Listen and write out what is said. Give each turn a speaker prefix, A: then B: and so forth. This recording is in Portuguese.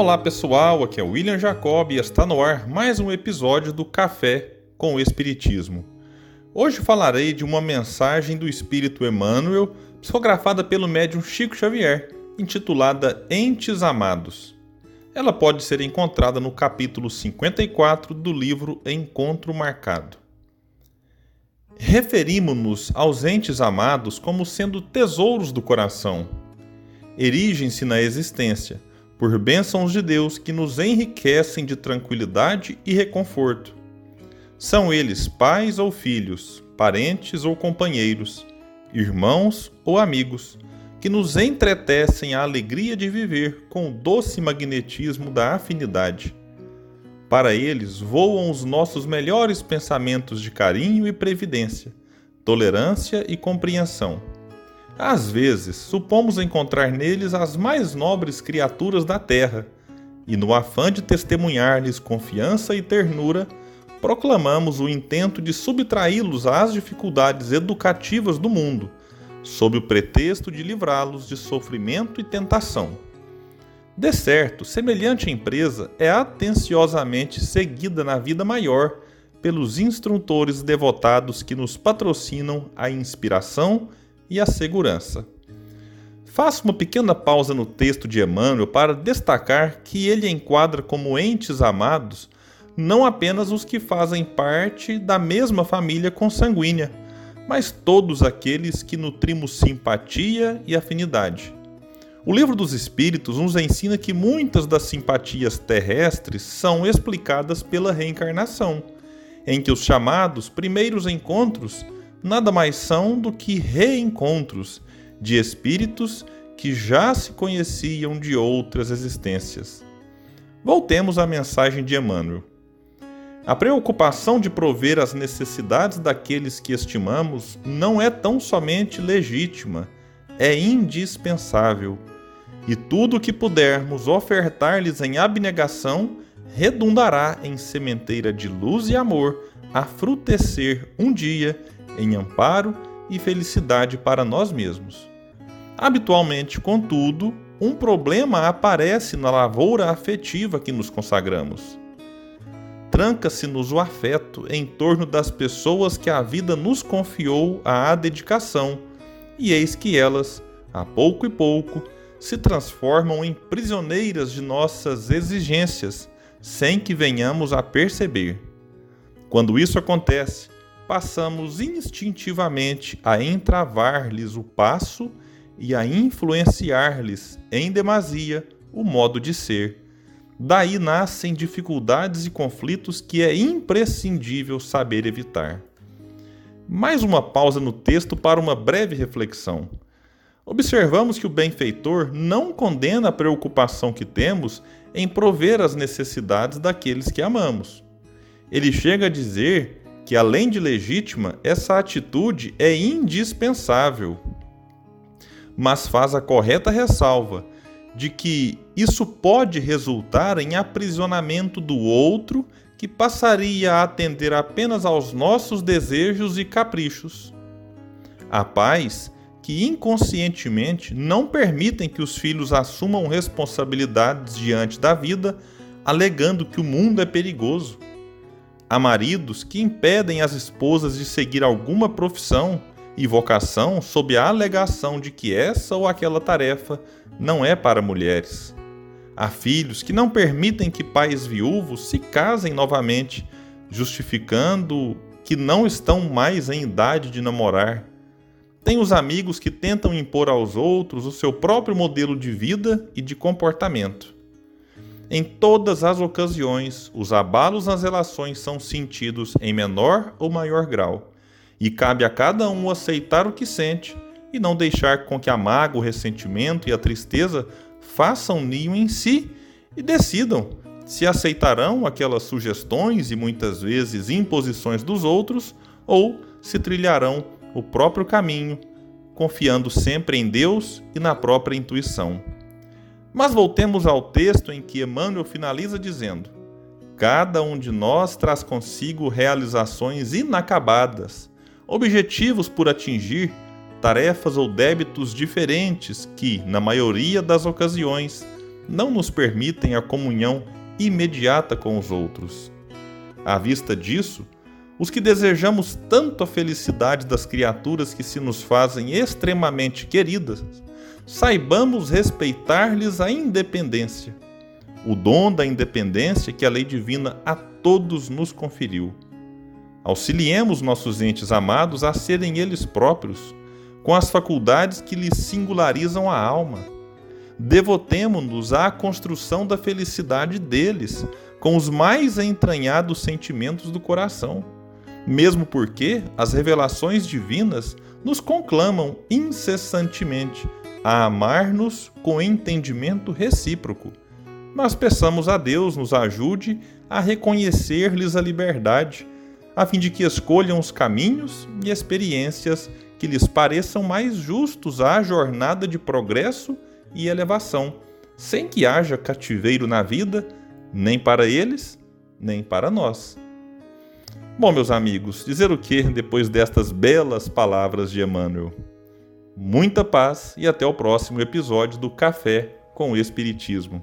A: Olá pessoal, aqui é William Jacob e está no ar mais um episódio do Café com o Espiritismo. Hoje falarei de uma mensagem do Espírito Emmanuel, psicografada pelo médium Chico Xavier, intitulada Entes Amados. Ela pode ser encontrada no capítulo 54 do livro Encontro Marcado. Referimos-nos aos entes amados como sendo tesouros do coração. Erigem-se na existência por bênçãos de Deus que nos enriquecem de tranquilidade e reconforto. São eles pais ou filhos, parentes ou companheiros, irmãos ou amigos, que nos entretecem a alegria de viver com o doce magnetismo da afinidade. Para eles voam os nossos melhores pensamentos de carinho e previdência, tolerância e compreensão às vezes, supomos encontrar neles as mais nobres criaturas da terra, e no afã de testemunhar-lhes confiança e ternura, proclamamos o intento de subtraí-los às dificuldades educativas do mundo, sob o pretexto de livrá-los de sofrimento e tentação. De certo, semelhante empresa é atenciosamente seguida na vida maior pelos instrutores devotados que nos patrocinam a inspiração e a segurança. Faço uma pequena pausa no texto de Emmanuel para destacar que ele enquadra como entes amados não apenas os que fazem parte da mesma família consanguínea, mas todos aqueles que nutrimos simpatia e afinidade. O Livro dos Espíritos nos ensina que muitas das simpatias terrestres são explicadas pela reencarnação, em que os chamados primeiros encontros nada mais são do que reencontros de espíritos que já se conheciam de outras existências. Voltemos à mensagem de Emmanuel. A preocupação de prover as necessidades daqueles que estimamos não é tão somente legítima, é indispensável. E tudo o que pudermos ofertar-lhes em abnegação redundará em sementeira de luz e amor a frutecer um dia em amparo e felicidade para nós mesmos. Habitualmente, contudo, um problema aparece na lavoura afetiva que nos consagramos. Tranca-se-nos o afeto em torno das pessoas que a vida nos confiou à dedicação, e eis que elas, a pouco e pouco, se transformam em prisioneiras de nossas exigências, sem que venhamos a perceber. Quando isso acontece, passamos instintivamente a entravar-lhes o passo e a influenciar-lhes em demasia o modo de ser. Daí nascem dificuldades e conflitos que é imprescindível saber evitar. Mais uma pausa no texto para uma breve reflexão. Observamos que o benfeitor não condena a preocupação que temos em prover as necessidades daqueles que amamos. Ele chega a dizer que, além de legítima, essa atitude é indispensável. Mas faz a correta ressalva de que isso pode resultar em aprisionamento do outro que passaria a atender apenas aos nossos desejos e caprichos. Há pais que inconscientemente não permitem que os filhos assumam responsabilidades diante da vida, alegando que o mundo é perigoso. Há maridos que impedem as esposas de seguir alguma profissão e vocação sob a alegação de que essa ou aquela tarefa não é para mulheres. Há filhos que não permitem que pais viúvos se casem novamente, justificando que não estão mais em idade de namorar. Tem os amigos que tentam impor aos outros o seu próprio modelo de vida e de comportamento. Em todas as ocasiões, os abalos nas relações são sentidos em menor ou maior grau, e cabe a cada um aceitar o que sente e não deixar com que a mágoa, o ressentimento e a tristeza façam ninho em si e decidam se aceitarão aquelas sugestões e muitas vezes imposições dos outros ou se trilharão o próprio caminho, confiando sempre em Deus e na própria intuição. Mas voltemos ao texto em que Emmanuel finaliza dizendo: Cada um de nós traz consigo realizações inacabadas, objetivos por atingir, tarefas ou débitos diferentes que, na maioria das ocasiões, não nos permitem a comunhão imediata com os outros. À vista disso, os que desejamos tanto a felicidade das criaturas que se nos fazem extremamente queridas, saibamos respeitar-lhes a independência, o dom da independência que a lei divina a todos nos conferiu. Auxiliemos nossos entes amados a serem eles próprios, com as faculdades que lhes singularizam a alma. Devotemo-nos à construção da felicidade deles, com os mais entranhados sentimentos do coração, mesmo porque as revelações divinas nos conclamam incessantemente a amar-nos com entendimento recíproco. Mas peçamos a Deus nos ajude a reconhecer-lhes a liberdade, a fim de que escolham os caminhos e experiências que lhes pareçam mais justos à jornada de progresso e elevação, sem que haja cativeiro na vida, nem para eles, nem para nós. Bom, meus amigos, dizer o que depois destas belas palavras de Emmanuel? Muita paz e até o próximo episódio do Café com o Espiritismo.